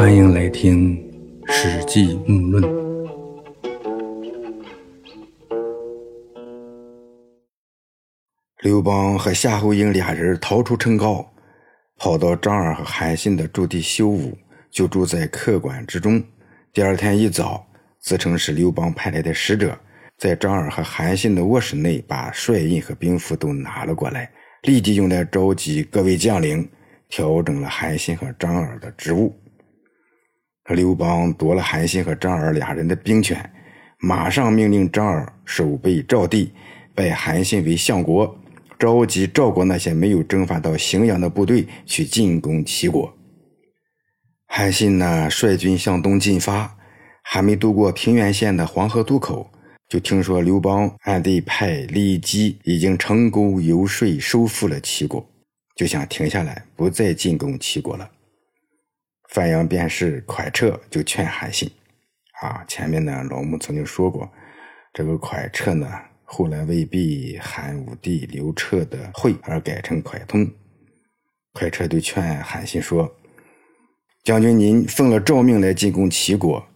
欢迎来听《史记木论》。刘邦和夏侯婴俩人逃出城高，跑到张耳和韩信的驻地修武，就住在客馆之中。第二天一早，自称是刘邦派来的使者，在张耳和韩信的卧室内把帅印和兵符都拿了过来，立即用来召集各位将领，调整了韩信和张耳的职务。刘邦夺了韩信和张耳俩人的兵权，马上命令张耳守备赵地，拜韩信为相国，召集赵国那些没有征伐到荥阳的部队去进攻齐国。韩信呢，率军向东进发，还没渡过平原县的黄河渡口，就听说刘邦暗地派李基已经成功游说收复了齐国，就想停下来，不再进攻齐国了。范阳便是蒯彻就劝韩信，啊，前面呢老穆曾经说过，这个蒯彻呢后来未必汉武帝刘彻的讳而改成蒯通。蒯彻就劝韩信说：“将军您奉了诏命来进攻齐国，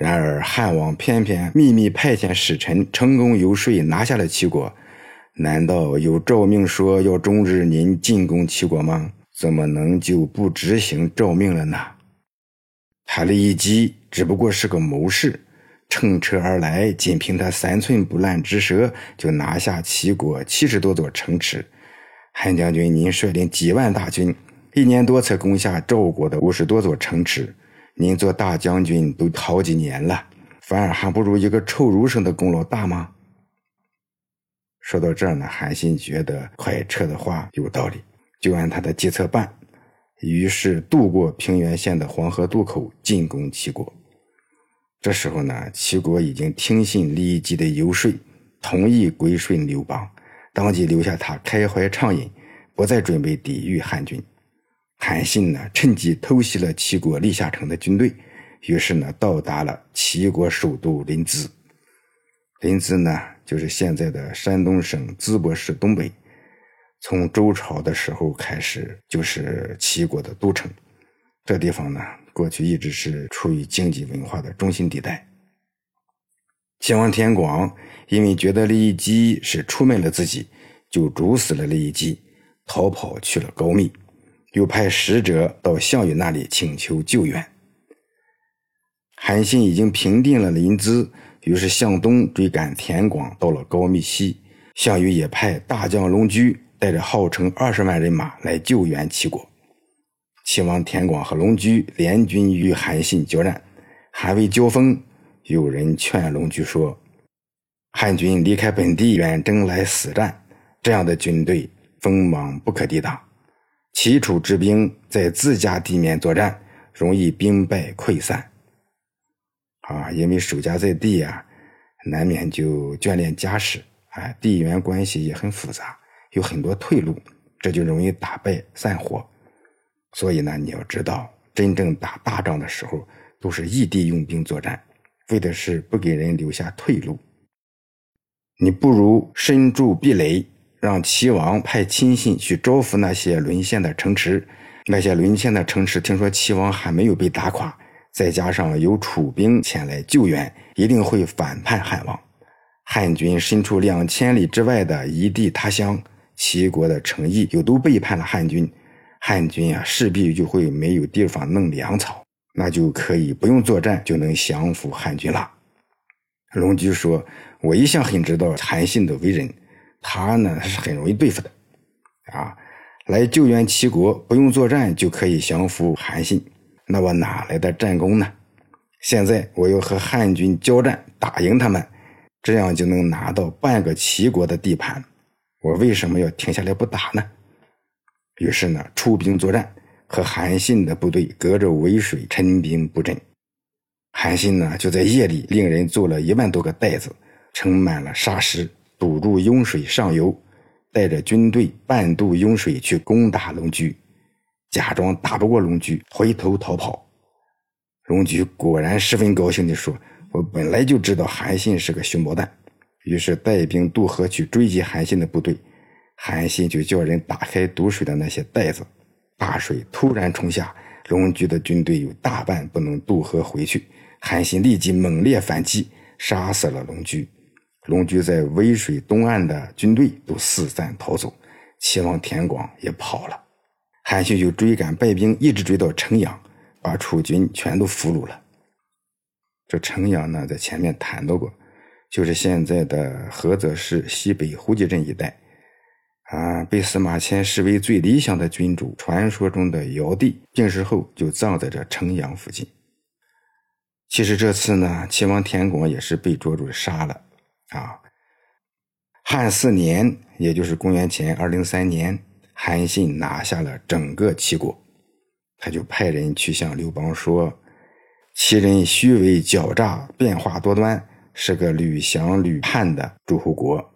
然而汉王偏偏秘密派遣使臣成功游说拿下了齐国，难道有诏命说要终止您进攻齐国吗？”怎么能就不执行诏命了呢？他的一击只不过是个谋士，乘车而来，仅凭他三寸不烂之舌，就拿下齐国七十多座城池。韩将军，您率领几万大军，一年多才攻下赵国的五十多座城池，您做大将军都好几年了，反而还不如一个臭儒生的功劳大吗？说到这儿呢，韩信觉得蒯彻的话有道理。就按他的计策办，于是渡过平原县的黄河渡口，进攻齐国。这时候呢，齐国已经听信李基的游说，同意归顺刘邦，当即留下他开怀畅饮，不再准备抵御汉军。韩信呢，趁机偷袭了齐国历下城的军队，于是呢，到达了齐国首都临淄。临淄呢，就是现在的山东省淄博市东北。从周朝的时候开始，就是齐国的都城。这地方呢，过去一直是处于经济文化的中心地带。齐王田广因为觉得李基是出卖了自己，就诛死了李基，逃跑去了高密，又派使者到项羽那里请求救援。韩信已经平定了临淄，于是向东追赶田广，到了高密西。项羽也派大将龙驹。带着号称二十万人马来救援齐国，齐王田广和龙驹联军与韩信交战，还未交锋，有人劝龙驹说：“汉军离开本地远征来死战，这样的军队锋芒不可抵挡。齐楚之兵在自家地面作战，容易兵败溃散。啊，因为守家在地啊，难免就眷恋家史，哎，地缘关系也很复杂。”有很多退路，这就容易打败散伙。所以呢，你要知道，真正打大仗的时候，都是异地用兵作战，为的是不给人留下退路。你不如深筑壁垒，让齐王派亲信去招抚那些沦陷的城池。那些沦陷的城池，听说齐王还没有被打垮，再加上有楚兵前来救援，一定会反叛汉王。汉军身处两千里之外的异地他乡。齐国的诚意又都背叛了汉军，汉军啊势必就会没有地方弄粮草，那就可以不用作战就能降服汉军了。龙驹说：“我一向很知道韩信的为人，他呢是很容易对付的，啊，来救援齐国不用作战就可以降服韩信，那我哪来的战功呢？现在我要和汉军交战，打赢他们，这样就能拿到半个齐国的地盘。”我为什么要停下来不打呢？于是呢，出兵作战，和韩信的部队隔着渭水陈兵布阵。韩信呢，就在夜里令人做了一万多个袋子，盛满了沙石，堵住雍水上游，带着军队半渡雍水去攻打龙驹，假装打不过龙驹，回头逃跑。龙驹果然十分高兴地说：“我本来就知道韩信是个熊猫蛋。”于是带兵渡河去追击韩信的部队，韩信就叫人打开堵水的那些袋子，大水突然冲下，龙驹的军队有大半不能渡河回去，韩信立即猛烈反击，杀死了龙驹。龙驹在渭水东岸的军队都四散逃走，齐王田广也跑了。韩信就追赶败兵，一直追到城阳，把楚军全都俘虏了。这城阳呢，在前面谈到过，就是现在的菏泽市西北胡集镇一带。啊，被司马迁视为最理想的君主，传说中的尧帝病逝后就葬在这城阳附近。其实这次呢，齐王田广也是被捉住杀了。啊，汉四年，也就是公元前二零三年，韩信拿下了整个齐国，他就派人去向刘邦说：“齐人虚伪狡诈，变化多端，是个屡降屡叛的诸侯国。”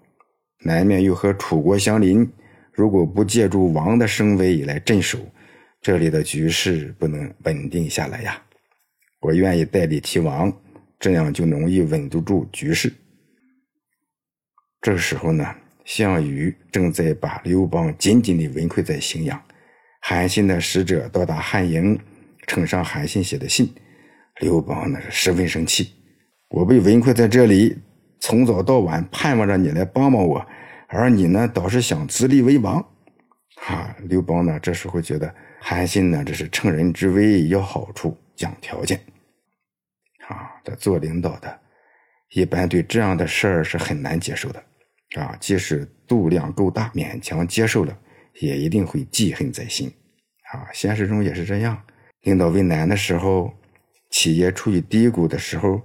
南面又和楚国相邻，如果不借助王的声威来镇守，这里的局势不能稳定下来呀。我愿意代理齐王，这样就容易稳得住局势。这时候呢，项羽正在把刘邦紧紧地围困在荥阳。韩信的使者到达汉营，呈上韩信写的信。刘邦呢是十分生气，我被围困在这里。从早到晚盼望着你来帮帮我，而你呢倒是想自立为王，哈！刘邦呢这时候觉得韩信呢这是乘人之危，要好处讲条件，啊，这做领导的，一般对这样的事儿是很难接受的，啊，即使度量够大，勉强接受了，也一定会记恨在心，啊，现实中也是这样，领导为难的时候，企业处于低谷的时候。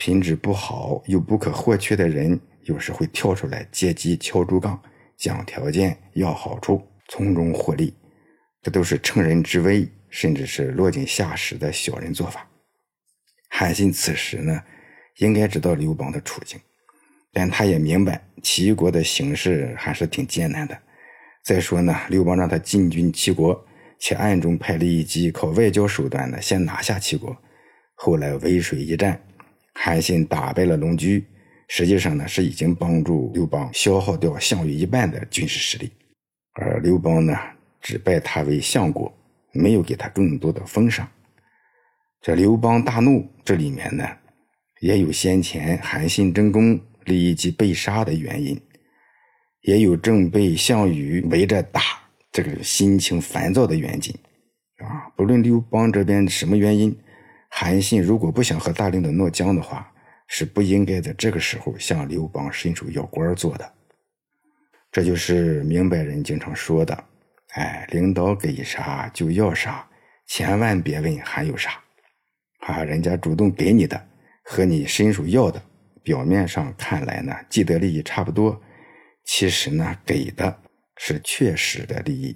品质不好又不可或缺的人，有时会跳出来借机敲竹杠、讲条件、要好处，从中获利。这都是乘人之危，甚至是落井下石的小人做法。韩信此时呢，应该知道刘邦的处境，但他也明白齐国的形势还是挺艰难的。再说呢，刘邦让他进军齐国，且暗中派利益机靠外交手段呢，先拿下齐国。后来渭水一战。韩信打败了龙驹，实际上呢是已经帮助刘邦消耗掉项羽一半的军事实力，而刘邦呢只拜他为相国，没有给他更多的封赏。这刘邦大怒，这里面呢也有先前韩信争功，立即被杀的原因，也有正被项羽围着打，这个心情烦躁的原因。啊，不论刘邦这边什么原因。韩信如果不想和大领导闹僵的话，是不应该在这个时候向刘邦伸手要官做的。这就是明白人经常说的：“哎，领导给啥就要啥，千万别问还有啥。”啊，人家主动给你的和你伸手要的，表面上看来呢，既得利益差不多，其实呢，给的是确实的利益，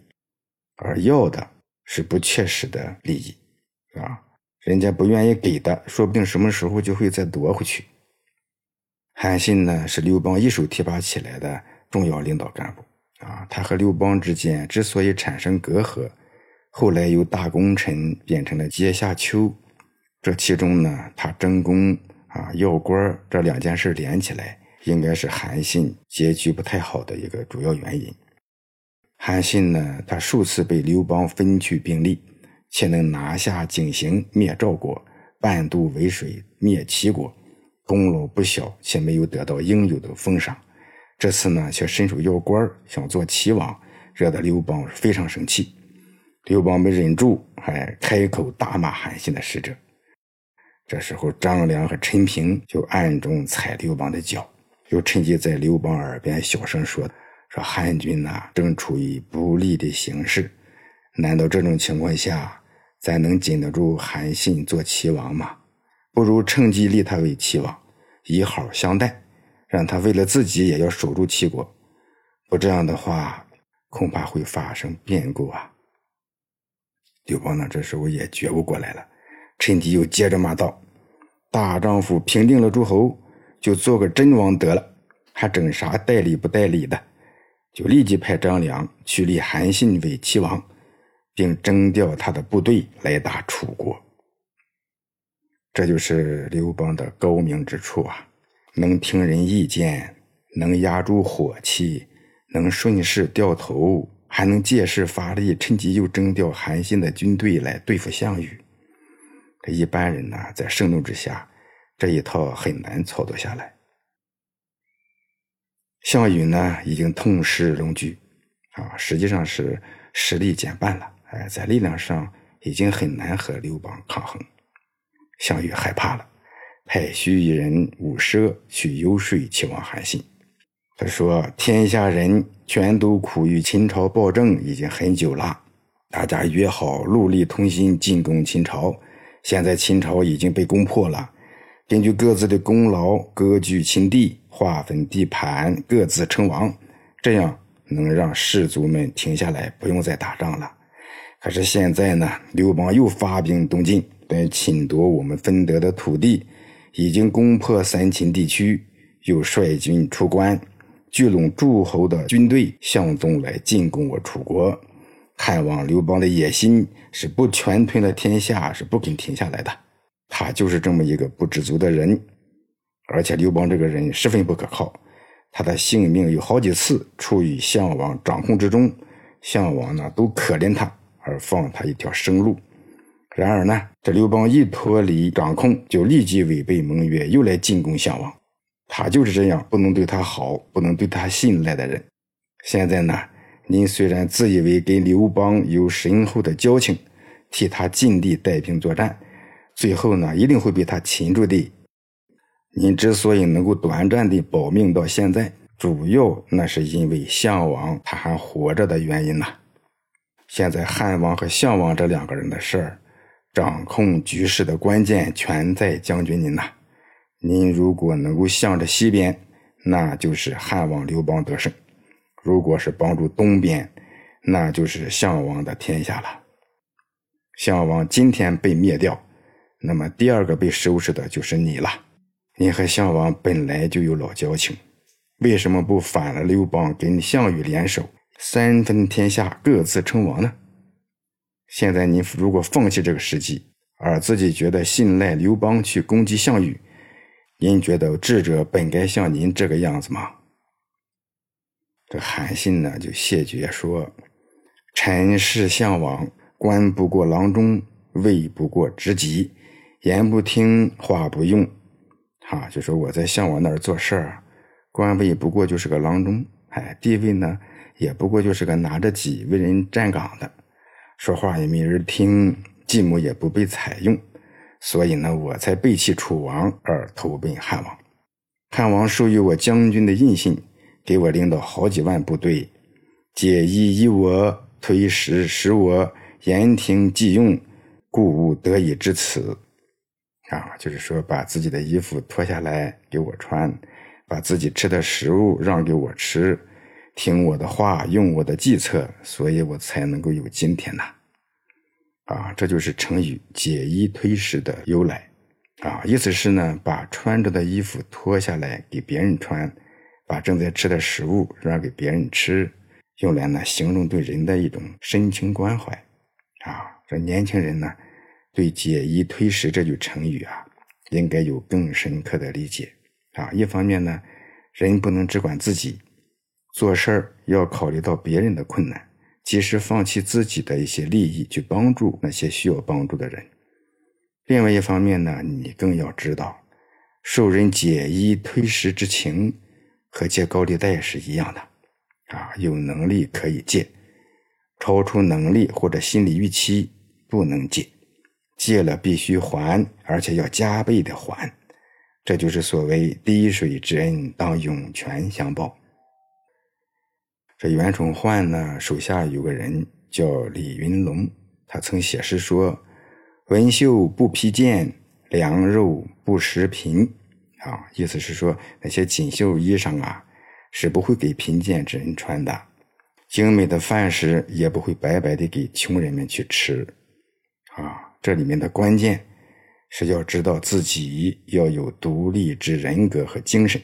而要的是不确实的利益，是吧？人家不愿意给的，说不定什么时候就会再夺回去。韩信呢，是刘邦一手提拔起来的重要领导干部啊。他和刘邦之间之所以产生隔阂，后来由大功臣变成了阶下囚，这其中呢，他争功啊、要官这两件事连起来，应该是韩信结局不太好的一个主要原因。韩信呢，他数次被刘邦分去兵力。且能拿下井陉，灭赵国，半渡渭水，灭齐国，功劳不小，且没有得到应有的封赏。这次呢，却伸手要官，想做齐王，惹得刘邦非常生气。刘邦没忍住，还开口大骂韩信的使者。这时候，张良和陈平就暗中踩刘邦的脚，又趁机在刘邦耳边小声说：“说汉军呐，正处于不利的形势，难道这种情况下？”咱能禁得住韩信做齐王吗？不如趁机立他为齐王，以好相待，让他为了自己也要守住齐国。不这样的话，恐怕会发生变故啊！刘邦呢，这时候也觉悟过来了，趁机又接着骂道：“大丈夫平定了诸侯，就做个真王得了，还整啥代理不代理的？”就立即派张良去立韩信为齐王。并征调他的部队来打楚国，这就是刘邦的高明之处啊！能听人意见，能压住火气，能顺势掉头，还能借势发力，趁机又征调韩信的军队来对付项羽。这一般人呢，在盛怒之下，这一套很难操作下来。项羽呢，已经痛失龙驹，啊，实际上是实力减半了，哎，在力量上已经很难和刘邦抗衡。项羽害怕了，派须一人伍奢去游说齐王韩信。他说：“天下人全都苦于秦朝暴政已经很久了，大家约好戮力同心进攻秦朝。现在秦朝已经被攻破了，根据各自的功劳割据秦地。”划分地盘，各自称王，这样能让士卒们停下来，不用再打仗了。可是现在呢，刘邦又发兵东进，来侵夺我们分得的土地，已经攻破三秦地区，又率军出关，聚拢诸侯的军队向东来进攻我楚国。汉王刘邦的野心是不全吞了天下，是不肯停下来的。他就是这么一个不知足的人。而且刘邦这个人十分不可靠，他的性命有好几次处于项王掌控之中，项王呢都可怜他而放他一条生路。然而呢，这刘邦一脱离掌控，就立即违背盟约，又来进攻项王。他就是这样不能对他好、不能对他信赖的人。现在呢，您虽然自以为跟刘邦有深厚的交情，替他尽力带兵作战，最后呢，一定会被他擒住的。您之所以能够短暂的保命到现在，主要那是因为项王他还活着的原因呐。现在汉王和项王这两个人的事儿，掌控局势的关键全在将军您呐。您如果能够向着西边，那就是汉王刘邦得胜；如果是帮助东边，那就是项王的天下了。项王今天被灭掉，那么第二个被收拾的就是你了。你和项王本来就有老交情，为什么不反了刘邦，跟项羽联手，三分天下，各自称王呢？现在你如果放弃这个时机，而自己觉得信赖刘邦去攻击项羽，您觉得智者本该像您这个样子吗？这韩信呢就谢绝说：“臣是项王，官不过郎中，位不过职级，言不听，话不用。”啊，就说我在项王那儿做事儿，官位不过就是个郎中，哎，地位呢也不过就是个拿着戟为人站岗的，说话也没人听，计谋也不被采用，所以呢，我才背弃楚王而投奔汉王。汉王授予我将军的印信，给我领导好几万部队，解衣衣我，推食使我，言听计用，故无得以至此。啊，就是说，把自己的衣服脱下来给我穿，把自己吃的食物让给我吃，听我的话，用我的计策，所以我才能够有今天呐。啊，这就是成语“解衣推食”的由来。啊，意思是呢，把穿着的衣服脱下来给别人穿，把正在吃的食物让给别人吃，用来呢形容对人的一种深情关怀。啊，这年轻人呢。对“解衣推食”这句成语啊，应该有更深刻的理解啊。一方面呢，人不能只管自己，做事儿要考虑到别人的困难，及时放弃自己的一些利益，去帮助那些需要帮助的人。另外一方面呢，你更要知道，受人解衣推食之情，和借高利贷是一样的啊。有能力可以借，超出能力或者心理预期不能借。借了必须还，而且要加倍的还，这就是所谓滴水之恩当涌泉相报。这袁崇焕呢，手下有个人叫李云龙，他曾写诗说：“文绣不披剑，良肉不食贫。”啊，意思是说那些锦绣衣裳啊，是不会给贫贱之人穿的；精美的饭食也不会白白的给穷人们去吃。啊。这里面的关键是要知道自己要有独立之人格和精神，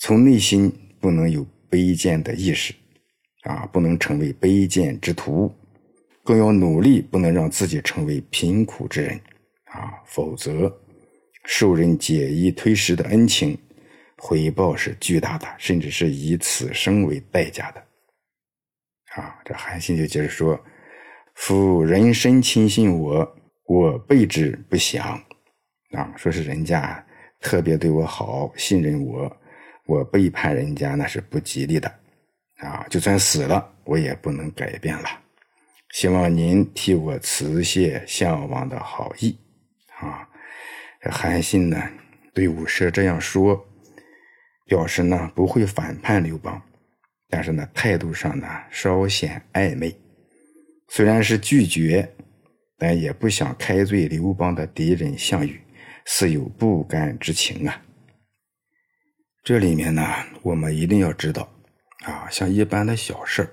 从内心不能有卑贱的意识，啊，不能成为卑贱之徒，更要努力不能让自己成为贫苦之人，啊，否则受人解衣推食的恩情，回报是巨大的，甚至是以此生为代价的，啊，这韩信就接着说：“夫人身亲信我，我备之不祥。”啊，说是人家特别对我好，信任我，我背叛人家那是不吉利的。啊，就算死了，我也不能改变了。希望您替我辞谢项王的好意。啊，韩信呢，对武奢这样说。表示呢不会反叛刘邦，但是呢态度上呢稍显暧昧。虽然是拒绝，但也不想开罪刘邦的敌人项羽，似有不甘之情啊。这里面呢，我们一定要知道啊，像一般的小事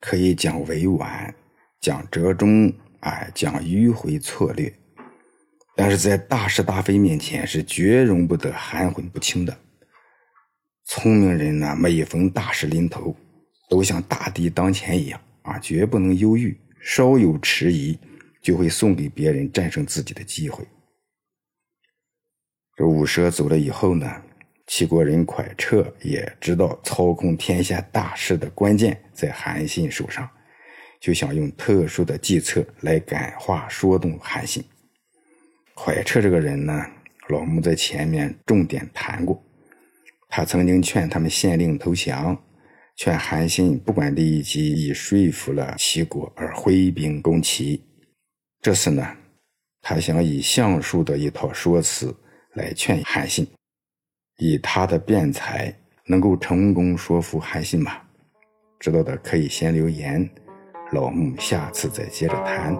可以讲委婉，讲折中，哎，讲迂回策略，但是在大是大非面前是绝容不得含混不清的。聪明人呢，每逢大事临头，都像大敌当前一样啊，绝不能犹豫，稍有迟疑，就会送给别人战胜自己的机会。这五蛇走了以后呢，齐国人蒯彻也知道操控天下大事的关键在韩信手上，就想用特殊的计策来感化说动韩信。蒯彻这个人呢，老木在前面重点谈过。他曾经劝他们县令投降，劝韩信不管利益，及已说服了齐国而挥兵攻齐。这次呢，他想以相术的一套说辞来劝韩信，以他的辩才能够成功说服韩信吗？知道的可以先留言，老木下次再接着谈。